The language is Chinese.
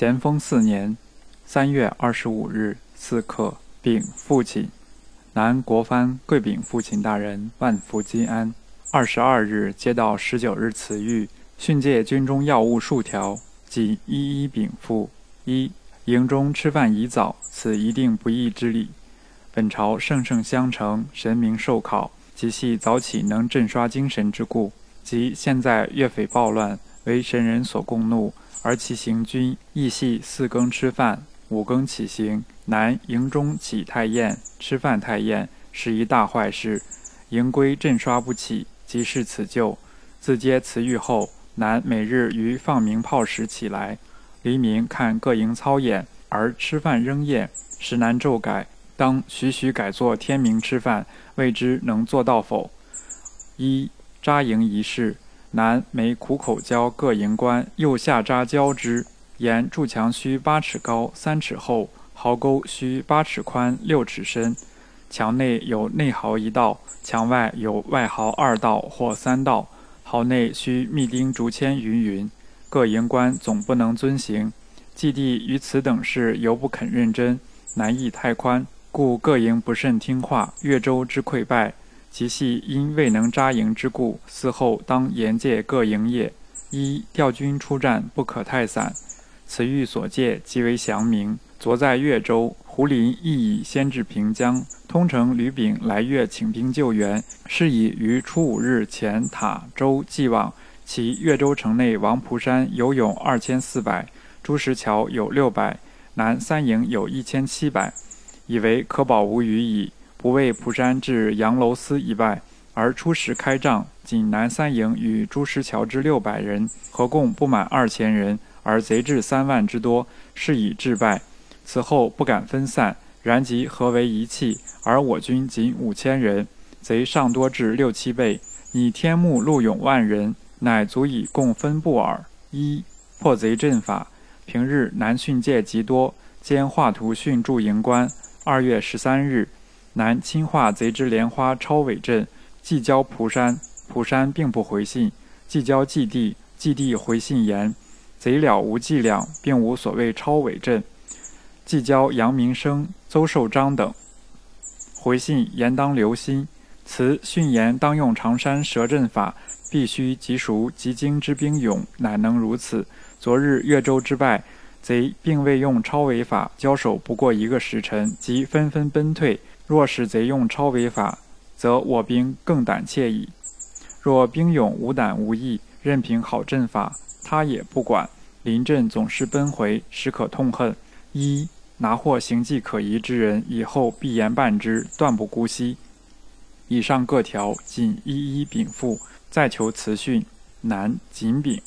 咸丰四年三月二十五日四刻，禀父亲。南国藩跪禀父亲大人，万福金安。二十二日接到十九日辞谕，训诫军中要务数条，即一一禀复。一营中吃饭宜早，此一定不义之理。本朝圣圣相承，神明受考，即系早起能振刷精神之故。即现在岳匪暴乱，为神人所共怒，而其行军亦系四更吃饭，五更起行。南营中起太晏，吃饭太晏，是一大坏事。营规阵刷不起，即是此咎。自接辞谕后，南每日于放鸣炮时起来，黎明看各营操演，而吃饭仍晏，实难骤改。当徐徐改作天明吃饭，未知能做到否？一扎营一事，南每苦口交各营官右下扎交之，沿筑墙须八尺高、三尺厚，壕沟须八尺宽、六尺深，墙内有内壕一道，墙外有外壕二道或三道，壕内须密钉竹签，云云。各营官总不能遵行，祭地于此等事犹不肯认真，难易太宽。故各营不甚听话，越州之溃败，即系因未能扎营之故。嗣后当严戒各营业。一调军出战，不可太散。此欲所借即为降明。昨在越州，胡林亦已先至平江，通城吕炳来越请兵救援，是以于初五日前塔州既往。其越州城内王蒲山有勇二千四百，朱石桥有六百，南三营有一千七百。以为可保无虞矣，不为蒲山至杨楼司一败，而初时开仗，仅南三营与朱石桥之六百人，合共不满二千人，而贼至三万之多，是以致败。此后不敢分散，然即合为一气，而我军仅五千人，贼尚多至六七倍。以天目陆勇万人，乃足以共分布耳。一破贼阵法，平日南训诫极多，兼画图训驻营官。二月十三日，南侵化贼之莲花超尾阵，即交蒲山，蒲山并不回信；即交蓟地，蓟地回信言，贼了无伎俩，并无所谓超尾阵。即交杨明生、邹寿章等，回信言当留心。此训言当用长山蛇阵法，必须极熟极精之兵勇，乃能如此。昨日越州之败。贼并未用超尾法，交手不过一个时辰，即纷纷奔退。若使贼用超围法，则我兵更胆怯矣。若兵勇无胆无义，任凭好阵法，他也不管。临阵总是奔回，实可痛恨。一拿获行迹可疑之人，以后必严办之，断不姑息。以上各条，仅一一禀复，再求辞训。南谨禀。